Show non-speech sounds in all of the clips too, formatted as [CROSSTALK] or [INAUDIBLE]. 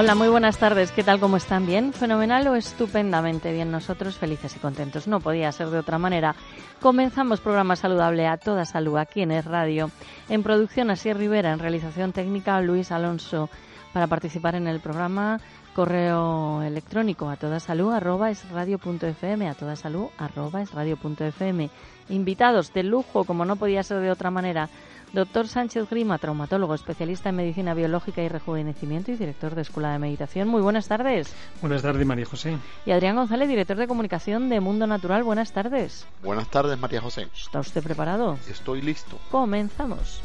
Hola, muy buenas tardes. ¿Qué tal? ¿Cómo están? ¿Bien? ¿Fenomenal o estupendamente bien? Nosotros felices y contentos. No podía ser de otra manera. Comenzamos programa saludable a toda salud aquí en Es Radio. En producción Asier Rivera, en realización técnica Luis Alonso. Para participar en el programa, correo electrónico a toda salud arroba es radio fm, a toda salud arroba es radio fm. Invitados de lujo, como no podía ser de otra manera Doctor Sánchez Grima, traumatólogo, especialista en medicina biológica y rejuvenecimiento y director de Escuela de Meditación. Muy buenas tardes. Buenas tardes, María José. Y Adrián González, director de comunicación de Mundo Natural. Buenas tardes. Buenas tardes, María José. ¿Está usted preparado? Estoy listo. Comenzamos.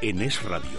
En Es Radio,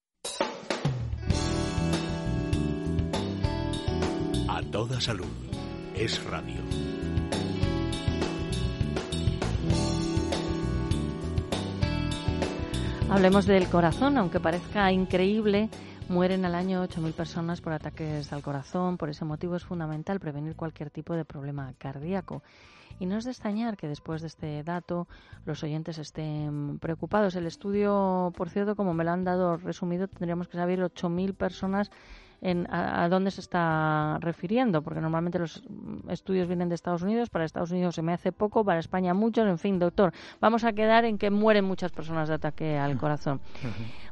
Toda salud. Es radio. Hablemos del corazón, aunque parezca increíble. Mueren al año 8.000 personas por ataques al corazón. Por ese motivo es fundamental prevenir cualquier tipo de problema cardíaco. Y no es de extrañar que después de este dato los oyentes estén preocupados. El estudio, por cierto, como me lo han dado resumido, tendríamos que saber 8.000 personas en a, a, dónde se está refiriendo, porque normalmente los estudios vienen de Estados Unidos, para Estados Unidos se me hace poco, para España muchos, en fin, doctor, vamos a quedar en que mueren muchas personas de ataque al corazón.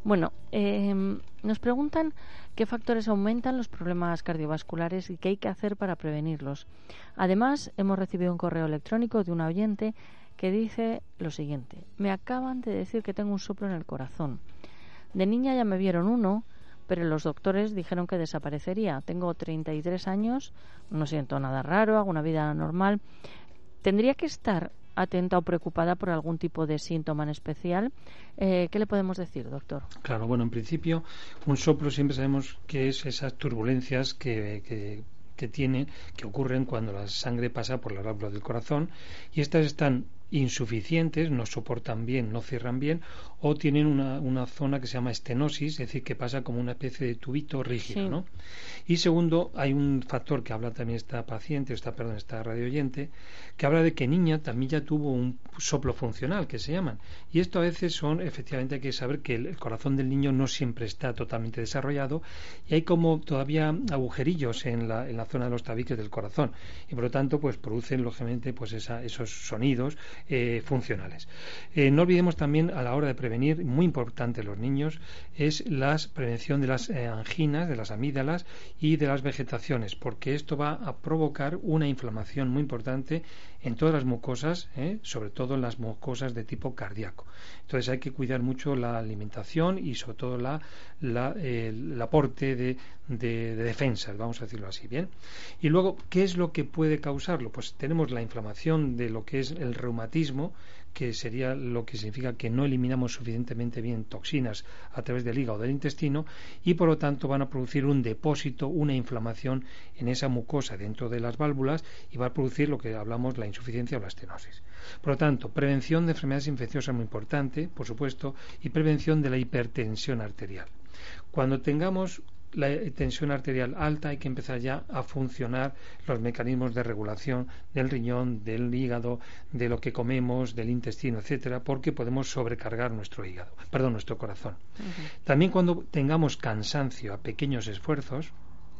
Bueno, eh, nos preguntan qué factores aumentan los problemas cardiovasculares y qué hay que hacer para prevenirlos. Además, hemos recibido un correo electrónico de un oyente que dice lo siguiente, me acaban de decir que tengo un soplo en el corazón. De niña ya me vieron uno, pero los doctores dijeron que desaparecería. Tengo 33 años, no siento nada raro, hago una vida normal. ¿Tendría que estar atenta o preocupada por algún tipo de síntoma en especial? Eh, ¿Qué le podemos decir, doctor? Claro, bueno, en principio, un soplo siempre sabemos que es esas turbulencias que, que que tiene, que ocurren cuando la sangre pasa por las válvulas del corazón y estas están insuficientes, no soportan bien, no cierran bien, o tienen una, una, zona que se llama estenosis, es decir, que pasa como una especie de tubito rígido, sí. ¿no? Y segundo, hay un factor que habla también esta paciente, esta, perdón, esta radioyente, que habla de que niña también ya tuvo un soplo funcional, que se llaman. Y esto a veces son, efectivamente, hay que saber que el, el corazón del niño no siempre está totalmente desarrollado y hay como todavía agujerillos en la, en la zona de los tabiques del corazón. Y por lo tanto, pues producen, lógicamente, pues esa, esos sonidos eh, funcionales. Eh, no olvidemos también a la hora de prevenir, muy importante los niños, es la prevención de las eh, anginas, de las amígdalas y de las vegetaciones, porque esto va a provocar una inflamación muy importante en todas las mucosas, sobre todo en las mucosas de tipo cardíaco. Entonces hay que cuidar mucho la alimentación y sobre todo la, la, el aporte de, de, de defensas, vamos a decirlo así, ¿bien? Y luego, ¿qué es lo que puede causarlo? Pues tenemos la inflamación de lo que es el reumatismo, que sería lo que significa que no eliminamos suficientemente bien toxinas a través del hígado o del intestino y por lo tanto van a producir un depósito, una inflamación en esa mucosa dentro de las válvulas y va a producir lo que hablamos la insuficiencia o la estenosis. Por lo tanto, prevención de enfermedades infecciosas muy importante, por supuesto, y prevención de la hipertensión arterial. Cuando tengamos la tensión arterial alta hay que empezar ya a funcionar los mecanismos de regulación del riñón, del hígado, de lo que comemos, del intestino, etcétera, porque podemos sobrecargar nuestro hígado, perdón, nuestro corazón. Uh -huh. También cuando tengamos cansancio a pequeños esfuerzos,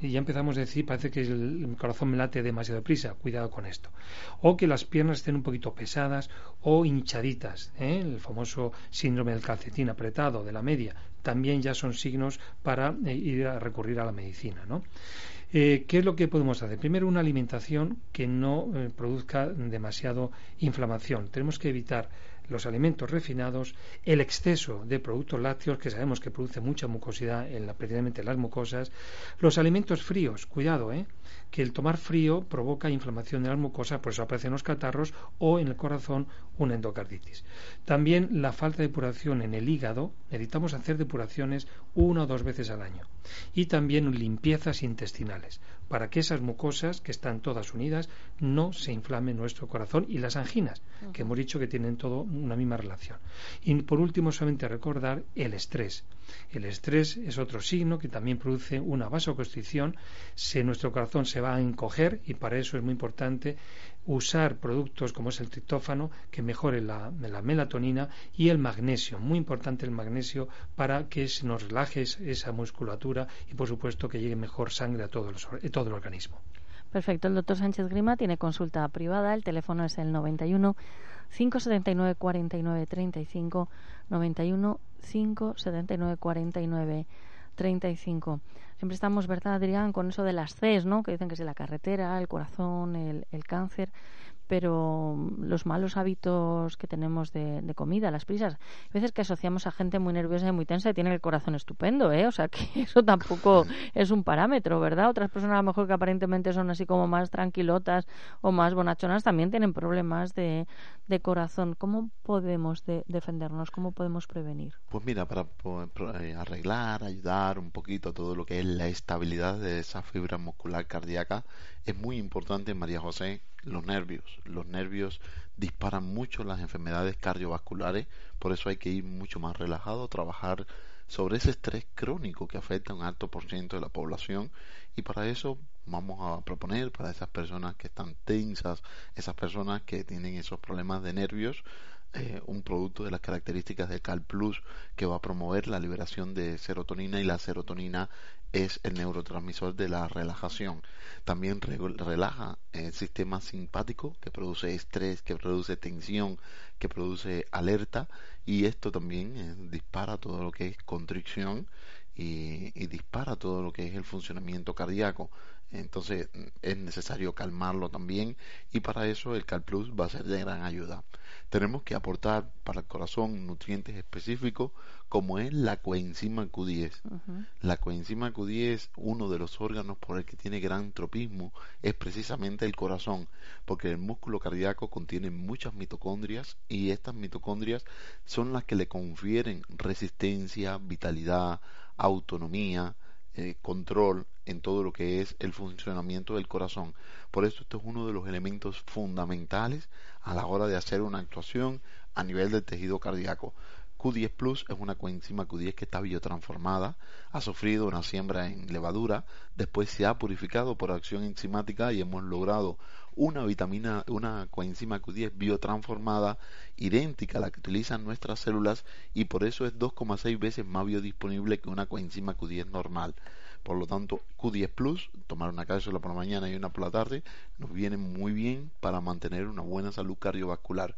y ya empezamos a decir, parece que el, corazón me late demasiado prisa, cuidado con esto. O que las piernas estén un poquito pesadas o hinchaditas, ¿eh? el famoso síndrome del calcetín apretado, de la media, también ya son signos para eh, ir a recurrir a la medicina, ¿no? Eh, ¿Qué es lo que podemos hacer? Primero, una alimentación que no produzca demasiado inflamación. Tenemos que evitar los alimentos refinados, el exceso de productos lácteos, que sabemos que produce mucha mucosidad en la, precisamente en las mucosas, los alimentos fríos, cuidado, ¿eh? que el tomar frío provoca inflamación de las mucosas, por eso aparecen los catarros o en el corazón una endocarditis. También la falta de depuración en el hígado, necesitamos hacer depuraciones una o dos veces al año. Y también limpiezas intestinales, para que esas mucosas, que están todas unidas, no se inflamen nuestro corazón y las anginas, que hemos dicho que tienen todo una misma relación. Y por último, solamente recordar el estrés. El estrés es otro signo que también produce una vasoconstricción, se, nuestro corazón se va a encoger y para eso es muy importante usar productos como es el triptófano que mejore la, melatonina y el magnesio, muy importante el magnesio para que se nos relaje esa musculatura y por supuesto que llegue mejor sangre a todo el, todo el organismo. Perfecto, el doctor Sánchez Grima tiene consulta privada, el teléfono es el 91 579 49 35 91 579 49 35. Siempre estamos, ¿verdad, Adrián, con eso de las Cs, ¿no? Que dicen que es la carretera, el corazón, el, el cáncer pero los malos hábitos que tenemos de, comida, las prisas, a veces que asociamos a gente muy nerviosa y muy tensa y tiene el corazón estupendo, ¿eh? O sea que [LAUGHS] eso tampoco es un parámetro, ¿verdad? Otras personas a lo mejor que aparentemente son así como más tranquilotas o más bonachonas también tienen problemas de, corazón. ¿Cómo podemos defendernos? ¿Cómo podemos prevenir? Pues mira, para eh, arreglar, ayudar un poquito todo lo que es la estabilidad de esa fibra muscular cardíaca, es muy importante, María José, los nervios. Los nervios disparan mucho las enfermedades cardiovasculares, por eso hay que ir mucho más relajado, trabajar sobre ese estrés crónico que afecta a un alto por ciento de la población y para eso vamos a proponer para esas personas que están tensas, esas personas que tienen esos problemas de nervios, eh, un producto de las características de Cal Plus que va a promover la liberación de serotonina y la serotonina es el neurotransmisor de la relajación. También relaja el sistema simpático que produce estrés, que produce tensión, que produce alerta y esto también eh, dispara todo lo que es constricción y, y, dispara todo lo que es el funcionamiento cardíaco. Entonces es necesario calmarlo también y para eso el CalPlus va a ser de gran ayuda. Tenemos que aportar para el corazón nutrientes específicos como es la coenzima Q10. La coenzima Q10, uno de los órganos por el que tiene gran tropismo, es precisamente el corazón, porque el músculo cardíaco contiene muchas mitocondrias y estas mitocondrias son las que le confieren resistencia, vitalidad, autonomía, eh, control en todo lo que es el funcionamiento del corazón. Por eso esto es uno de los elementos fundamentales a la hora de hacer una actuación a nivel del tejido cardíaco. Q10 Plus es una coenzima Q10 que está biotransformada, ha sufrido una siembra en levadura, después se ha purificado por acción enzimática y hemos logrado una vitamina, una coenzima Q10 biotransformada idéntica a la que utilizan nuestras células y por eso es 2,6 veces más biodisponible que una coenzima Q10 normal. Por lo tanto, Q10 Plus, tomar una cápsula por la mañana y una por la tarde, nos viene muy bien para mantener una buena salud cardiovascular.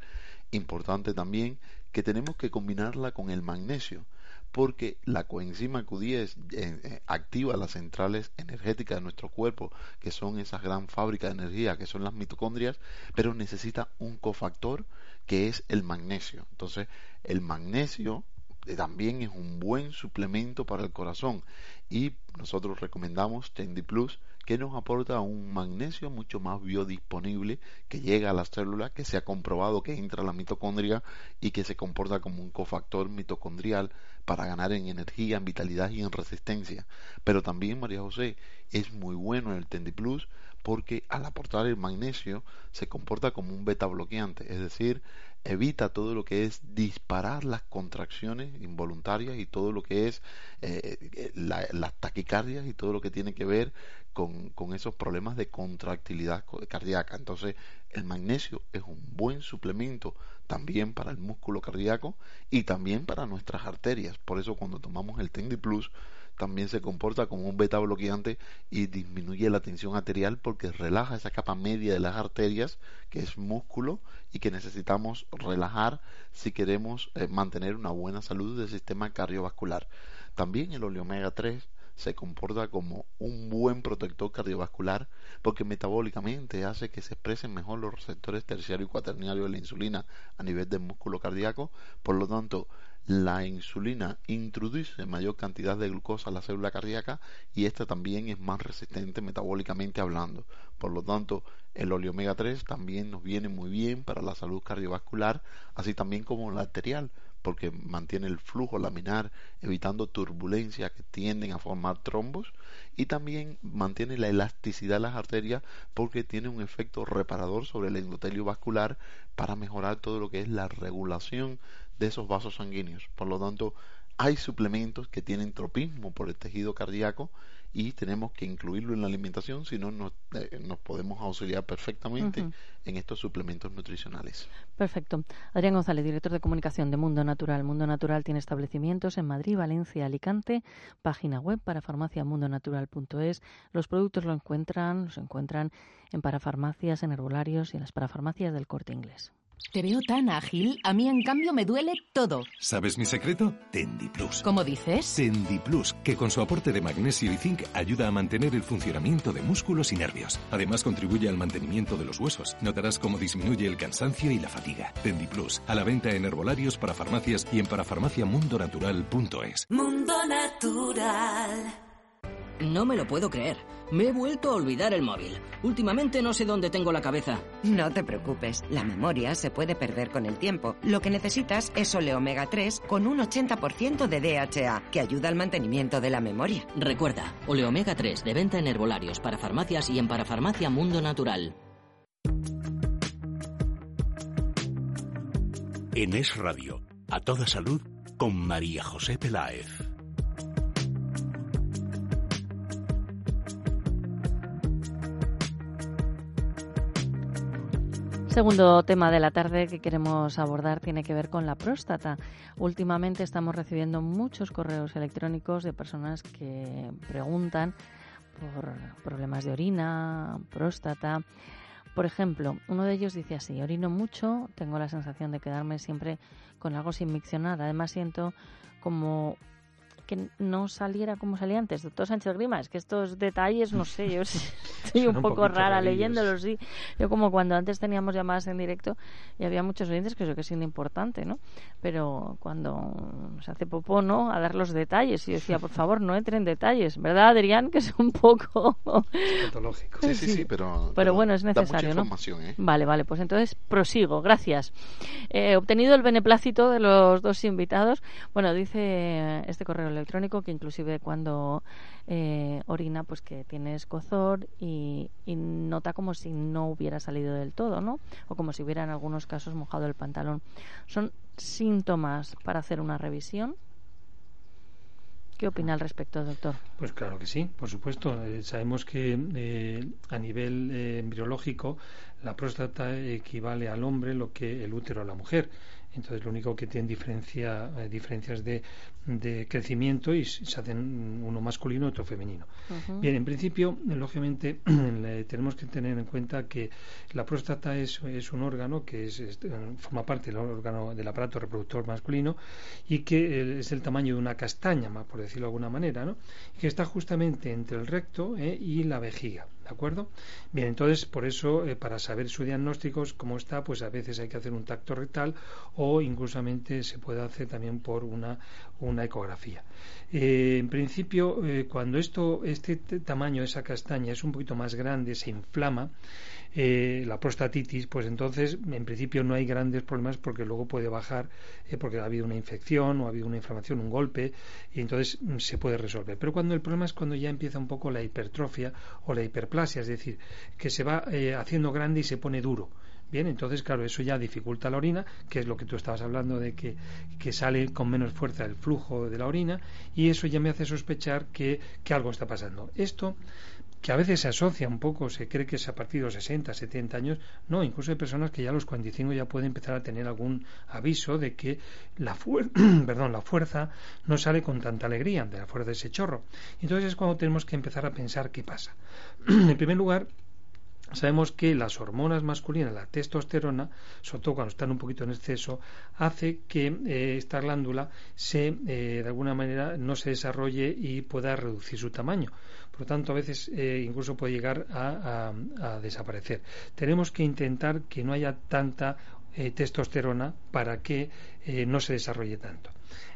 Importante también que tenemos que combinarla con el magnesio, porque la coenzima Q10 eh, eh, activa las centrales energéticas de nuestro cuerpo, que son esas gran fábricas de energía, que son las mitocondrias, pero necesita un cofactor que es el magnesio. Entonces, el magnesio eh, también es un buen suplemento para el corazón y nosotros recomendamos Tendi Plus que nos aporta un magnesio mucho más biodisponible que llega a las células, que se ha comprobado que entra a la mitocondria y que se comporta como un cofactor mitocondrial para ganar en energía, en vitalidad y en resistencia. Pero también, María José, es muy bueno el Tendi Plus porque al aportar el magnesio se comporta como un beta bloqueante, es decir, evita todo lo que es disparar las contracciones involuntarias y todo lo que es eh, eh, las taquicardias y todo lo que tiene que ver con, con, esos problemas de contractilidad cardíaca. Entonces, el magnesio es un buen suplemento también para el músculo cardíaco y también para nuestras arterias. Por eso, cuando tomamos el Tendi Plus, también se comporta como un beta bloqueante y disminuye la tensión arterial porque relaja esa capa media de las arterias, que es músculo, y que necesitamos relajar si queremos eh, mantener una buena salud del sistema cardiovascular. También el oleomega 3 se comporta como un buen protector cardiovascular porque metabólicamente hace que se expresen mejor los receptores terciario y cuaternario de la insulina a nivel del músculo cardíaco. Por lo tanto, la insulina introduce mayor cantidad de glucosa a la célula cardíaca y esta también es más resistente metabólicamente hablando. Por lo tanto, el omega 3 también nos viene muy bien para la salud cardiovascular, así también como la arterial, porque mantiene el flujo laminar, evitando turbulencias que tienden a formar trombos, y también mantiene la elasticidad de las arterias porque tiene un efecto reparador sobre el endotelio vascular para mejorar todo lo que es la regulación de esos vasos sanguíneos. Por lo tanto, hay suplementos que tienen tropismo por el tejido cardíaco y tenemos que incluirlo en la alimentación, si no nos, eh, nos podemos auxiliar perfectamente en estos suplementos nutricionales. Perfecto. Adrián González, director de comunicación de Mundo Natural. Mundo Natural tiene establecimientos en Madrid, Valencia, Alicante, página web para farmaciamundonatural.es. Los productos lo encuentran, los encuentran en parafarmacias, en herbolarios y en las parafarmacias del Corte Inglés. Te veo tan ágil, a mí en cambio me duele todo. ¿Sabes mi secreto? Tendiplus. ¿Cómo dices? Tendiplus, que con su aporte de magnesio y zinc ayuda a mantener el funcionamiento de músculos y nervios. Además contribuye al mantenimiento de los huesos. Notarás cómo disminuye el cansancio y la fatiga. Tendiplus, a la venta en herbolarios para farmacias y en parafarmaciamundonatural.es. Mundo Natural. No me lo puedo creer. Me he vuelto a olvidar el móvil. Últimamente no sé dónde tengo la cabeza. No te preocupes, la memoria se puede perder con el tiempo. Lo que necesitas es Ole Omega 3 con un 80% de DHA, que ayuda al mantenimiento de la memoria. Recuerda, Ole Omega 3 de venta en herbolarios para farmacias y en Parafarmacia Mundo Natural. En Es Radio, a toda salud, con María José Peláez. Segundo tema de la tarde que queremos abordar tiene que ver con la próstata. Últimamente estamos recibiendo muchos correos electrónicos de personas que preguntan por problemas de orina, próstata. Por ejemplo, uno de ellos dice así, orino mucho, tengo la sensación de quedarme siempre con algo sin miccionar. Además siento como que no saliera como salía antes. Doctor Sánchez Grima, es que estos detalles, no sé, yo [LAUGHS] estoy un, poco rara leyéndolos, sí. Yo como cuando antes teníamos llamadas en directo y había muchos oyentes que eso que es importante, ¿no? Pero cuando se hace popó, ¿no? A dar los detalles. Y yo decía, por favor, no entre en detalles, ¿verdad, Adrián? Que es un poco... Sí, sí, sí, pero... [LAUGHS] Pero, bueno, es necesario, ¿no? ¿eh? Vale, vale, pues entonces prosigo, gracias. He obtenido el beneplácito de los dos invitados. Bueno, dice este correo electrónico que inclusive cuando eh, orina pues que tiene escozor y, nota como si no hubiera salido del todo, ¿no? O como si hubiera en algunos casos mojado el pantalón. Son síntomas para hacer una revisión. ¿Qué opina al respecto, doctor? Pues claro que sí, por supuesto. Eh, sabemos que eh, a nivel embriológico la próstata equivale al hombre lo que el útero a la mujer. Entonces, lo único que tienen diferencia, eh, diferencias de, de, crecimiento y se hacen uno masculino y otro femenino. Bien, en principio, lógicamente, [CLEARS THROAT] tenemos que tener en cuenta que la próstata es, es un órgano que es, forma parte del órgano del aparato reproductor masculino y que es el tamaño de una castaña, por decirlo de alguna manera, ¿no? que está justamente entre el recto eh, y la vejiga. ¿De acuerdo? Bien, entonces, por eso, eh, para saber su diagnóstico, cómo está, pues a veces hay que hacer un tacto rectal o inclusamente se puede hacer también por una, una ecografía. Eh, en principio, eh, cuando esto, este tamaño, esa castaña, es un poquito más grande, se inflama, eh, la prostatitis, pues entonces en principio no hay grandes problemas porque luego puede bajar eh, porque ha habido una infección o ha habido una inflamación, un golpe, y entonces mm, se puede resolver. Pero cuando el problema es cuando ya empieza un poco la hipertrofia o la hiperplasia, es decir, que se va eh, haciendo grande y se pone duro. Bien, entonces, claro, eso ya dificulta la orina, que es lo que tú estabas hablando de que, que, sale con menos fuerza el flujo de la orina, y eso ya me hace sospechar que, que algo está pasando. Esto que a veces se asocia un poco, se cree que es a partir de los 60, 70 años, no, incluso hay personas que ya a los 45 ya pueden empezar a tener algún aviso de que la, [CLEARS THROAT] perdón, la fuerza no sale con tanta alegría, de la fuerza de ese chorro. Entonces es cuando tenemos que empezar a pensar qué pasa. [CLEARS THROAT] en primer lugar, Sabemos que las hormonas masculinas, la testosterona, sobre todo cuando están un poquito en exceso, hace que eh, esta glándula se, eh, de alguna manera no se desarrolle y pueda reducir su tamaño. Por lo tanto, a veces eh, incluso puede llegar a, desaparecer. Tenemos que intentar que no haya tanta testosterona para que no se desarrolle tanto.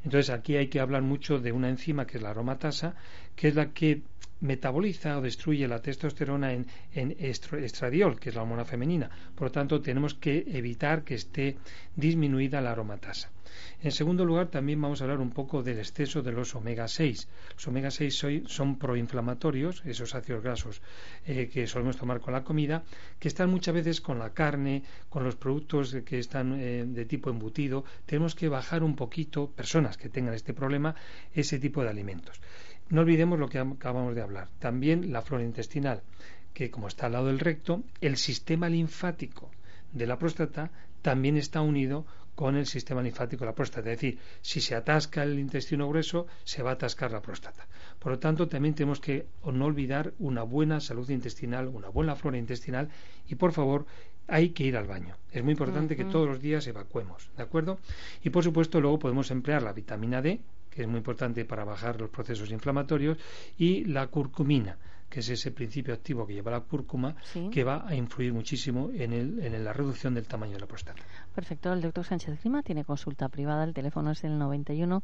Entonces aquí hay que hablar mucho de una enzima que es la aromatasa, que es la que metaboliza o destruye la testosterona en, estradiol, que es la hormona femenina. Por lo tanto, tenemos que evitar que esté disminuida la aromatasa. En segundo lugar, también vamos a hablar un poco del exceso de los omega 6. Los omega 6 son proinflamatorios, esos ácidos grasos eh, que solemos tomar con la comida, que están muchas veces con la carne, con los productos que están eh, de tipo embutido. Tenemos que bajar un poquito, personas que tengan este problema, ese tipo de alimentos. No olvidemos lo que acabamos de hablar. También la flora intestinal, que como está al lado del recto, el sistema linfático de la próstata también está unido con el sistema linfático de la próstata. Es decir, si se atasca el intestino grueso, se va a atascar la próstata. Por lo tanto, también tenemos que no olvidar una buena salud intestinal, una buena flora intestinal y, por favor, hay que ir al baño. Es muy importante que todos los días evacuemos, ¿de acuerdo? Y, por supuesto, luego podemos emplear la vitamina D, que es muy importante para bajar los procesos inflamatorios, y la curcumina, que es ese principio activo que lleva la cúrcuma, que va a influir muchísimo en, el, en la reducción del tamaño de la próstata. Perfecto. El doctor Sánchez Grima tiene consulta privada. El teléfono es el 91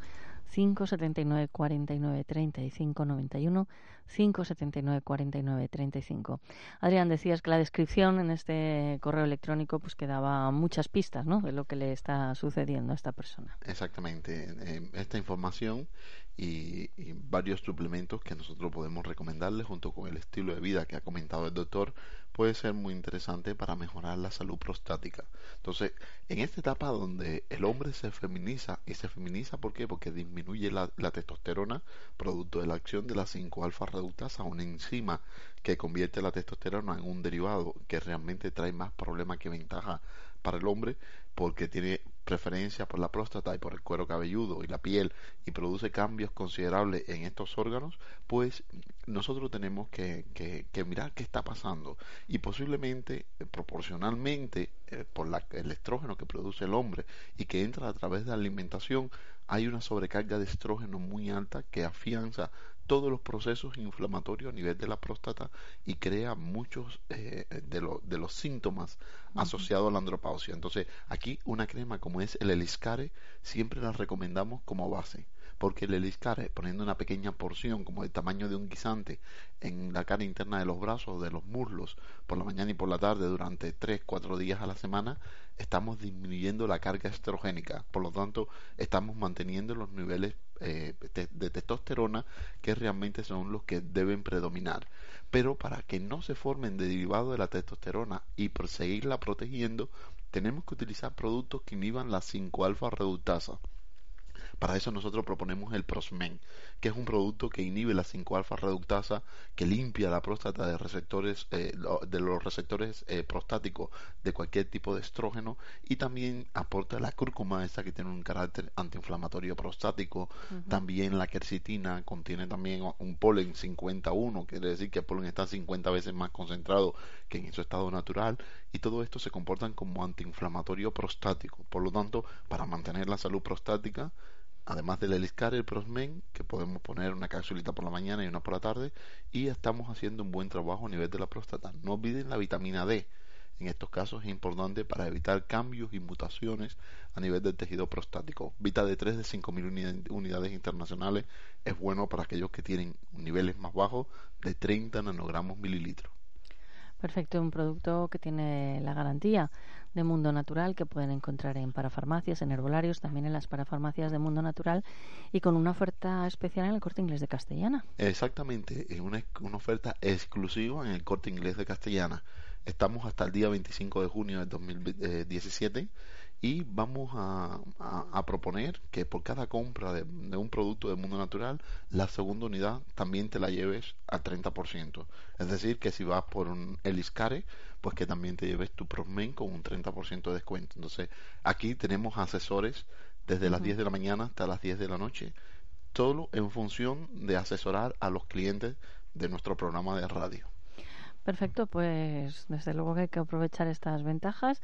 579 49 35 91 579 49 35. Adrián, decías que la descripción en este correo electrónico pues que daba muchas pistas ¿no? de lo que le está sucediendo a esta persona. Exactamente. Eh, esta información y, varios suplementos que nosotros podemos recomendarle junto con el estilo de vida que ha comentado el doctor puede ser muy interesante para mejorar la salud prostática. Entonces, en esta etapa donde el hombre se feminiza, y se feminiza ¿por qué? Porque disminuye la, testosterona, producto de la acción de la 5-alfa reductasa, una enzima que convierte la testosterona en un derivado que realmente trae más problemas que ventaja para el hombre, porque tiene preferencia por la próstata y por el cuero cabelludo y la piel y produce cambios considerables en estos órganos, pues nosotros tenemos que, que, mirar qué está pasando. Y posiblemente eh, proporcionalmente eh, por la, el estrógeno que produce el hombre y que entra a través de la alimentación hay una sobrecarga de estrógeno muy alta que afianza todos los procesos inflamatorios a nivel de la próstata y crea muchos eh, de, de, los síntomas asociados a la andropausia. Entonces, aquí una crema como es el Eliscare siempre la recomendamos como base porque el eliscare, poniendo una pequeña porción como el tamaño de un guisante en la cara interna de los brazos, de los muslos, por la mañana y por la tarde durante 3-4 días a la semana, estamos disminuyendo la carga estrogénica. Por lo tanto, estamos manteniendo los niveles eh, de testosterona que realmente son los que deben predominar. Pero para que no se formen derivados de la testosterona y por seguirla protegiendo, tenemos que utilizar productos que inhiban la 5-alfa reductasa. Para eso nosotros proponemos el Prosmen, que es un producto que inhibe la 5-alfa reductasa, que limpia la próstata de receptores eh, de los receptores eh, prostáticos de cualquier tipo de estrógeno y también aporta la cúrcuma, esa que tiene un carácter antiinflamatorio prostático. También la quercitina contiene también un polen 51, quiere decir que el polen está 50 veces más concentrado que en su estado natural y todo esto se comportan como antiinflamatorio prostático. Por lo tanto, para mantener la salud prostática, además del Eliscar, el Prosmen, que podemos poner una capsulita por la mañana y una por la tarde, y estamos haciendo un buen trabajo a nivel de la próstata. No olviden la vitamina D. En estos casos es importante para evitar cambios y mutaciones a nivel del tejido prostático. Vita D3 de 5.000 unidades internacionales es bueno para aquellos que tienen niveles más bajos de 30 nanogramos mililitros. Perfecto, un producto que tiene la garantía de Mundo Natural que pueden encontrar en parafarmacias, en herbolarios, también en las parafarmacias de Mundo Natural y con una oferta especial en el corte inglés de Castellana. Exactamente, es una, una oferta exclusiva en el corte inglés de Castellana. Estamos hasta el día 25 de junio del 2017 y vamos a, proponer que por cada compra de, un producto de mundo natural, la segunda unidad también te la lleves al 30%. Es decir, que si vas por un Eliscare, pues que también te lleves tu Prosmen con un 30% de descuento. Entonces, aquí tenemos asesores desde las 10 de la mañana hasta las 10 de la noche, todo en función de asesorar a los clientes de nuestro programa de radio. Perfecto, pues desde luego que hay que aprovechar estas ventajas,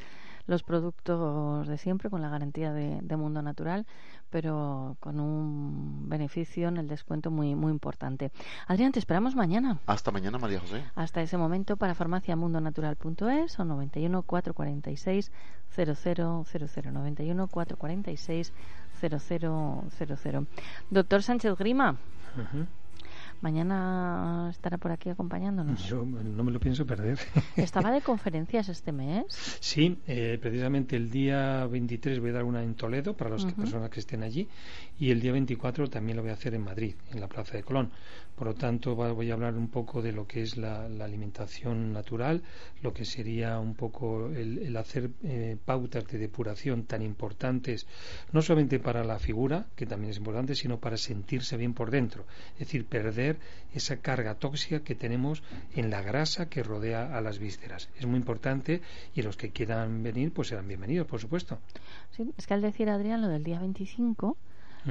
los productos de siempre con la garantía de, Mundo Natural, pero con un beneficio en el descuento muy muy importante. Adrián, te esperamos mañana. Hasta mañana, María José. Hasta ese momento para farmaciamundonatural.es o 91 446 0000 91 446 0000. Doctor Sánchez Grima. Mañana estará por aquí acompañándonos. Yo no me lo pienso perder. [LAUGHS] ¿Estaba de conferencias este mes? Sí, eh, precisamente el día 23 voy a dar una en Toledo para las personas que estén allí y el día 24 también lo voy a hacer en Madrid, en la Plaza de Colón. Por lo tanto, voy a hablar un poco de lo que es la, alimentación natural, lo que sería un poco el, hacer eh, pautas de depuración tan importantes, no solamente para la figura, que también es importante, sino para sentirse bien por dentro. Es decir, perder esa carga tóxica que tenemos en la grasa que rodea a las vísceras. Es muy importante y los que quieran venir, pues serán bienvenidos, por supuesto. Es que al decir, Adrián, lo del día 25,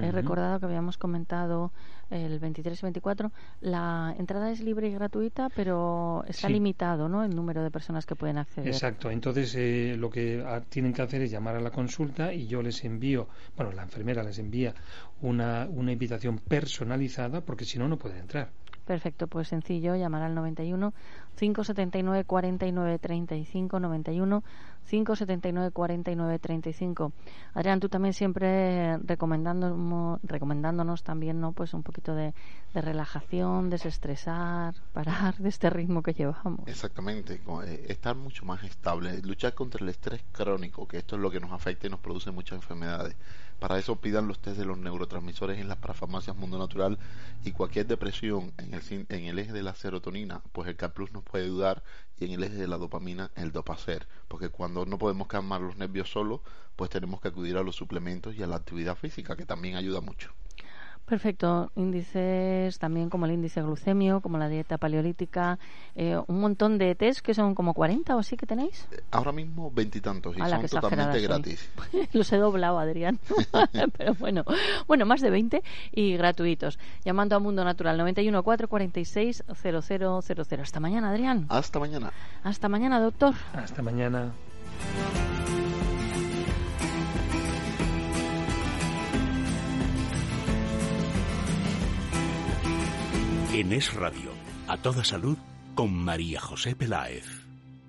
He recordado que habíamos comentado el 23 y 24. La entrada es libre y gratuita, pero está limitado, ¿no? El número de personas que pueden acceder. Exacto. Entonces, eh, lo que tienen que hacer es llamar a la consulta y yo les envío, bueno, la enfermera les envía una, una invitación personalizada, porque si no, no pueden entrar. Perfecto, pues sencillo, llamar al 91 579 49 35 91 579 49 35. Adrián, tú también siempre recomendándonos, recomendándonos también, ¿no? Pues un poquito de, de relajación, desestresar, [LAUGHS] parar de este ritmo que llevamos. Exactamente, eh, estar mucho más estable, luchar contra el estrés crónico, que esto es lo que nos afecta y nos produce muchas enfermedades. Para eso pidan los test de los neurotransmisores en las parafarmacias Mundo Natural y cualquier depresión en el, en el eje de la serotonina, pues el CAPLUS nos puede ayudar y en el eje de la dopamina el Dopacer, porque cuando no podemos calmar los nervios solos, pues tenemos que acudir a los suplementos y a la actividad física, que también ayuda mucho. Perfecto. Índices también como el índice glucemio, como la dieta paleolítica, eh, un montón de test que son como 40 o así que tenéis. Eh, ahora mismo veintitantos y, son totalmente gratis. [LAUGHS] Los he doblado, Adrián. [LAUGHS] Pero bueno, bueno, más de 20 y gratuitos. Llamando a Mundo Natural 91 446 0000. Hasta mañana, Adrián. Hasta mañana. Hasta mañana, doctor. Hasta mañana. En Es Radio, a toda salud, con María José Peláez.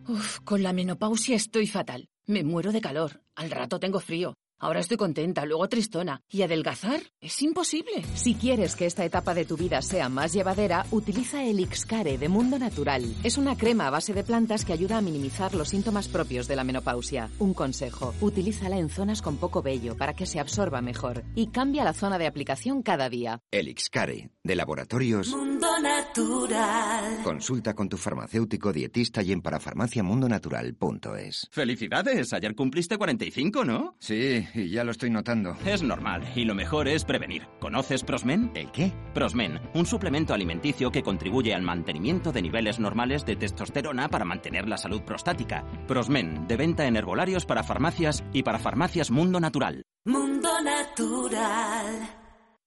Uf, con la menopausia estoy fatal. Me muero de calor. Al rato tengo frío. Ahora estoy contenta, luego tristona. ¿Y adelgazar? Es imposible. Si quieres que esta etapa de tu vida sea más llevadera, utiliza el Ixcare de Mundo Natural. Es una crema a base de plantas que ayuda a minimizar los síntomas propios de la menopausia. Un consejo, utilízala en zonas con poco vello para que se absorba mejor y cambia la zona de aplicación cada día. El Ixcare, de laboratorios Mundo Natural. Consulta con tu farmacéutico dietista y en parafarmaciamundonatural.es. Felicidades, ayer cumpliste 45, ¿no? Sí y ya lo estoy notando. Es normal, y lo mejor es prevenir. ¿Conoces Prosmen? ¿El qué? Prosmen, un suplemento alimenticio que contribuye al mantenimiento de niveles normales de testosterona para mantener la salud prostática. Prosmen, de venta en herbolarios para farmacias y para farmacias Mundo Natural. Mundo Natural.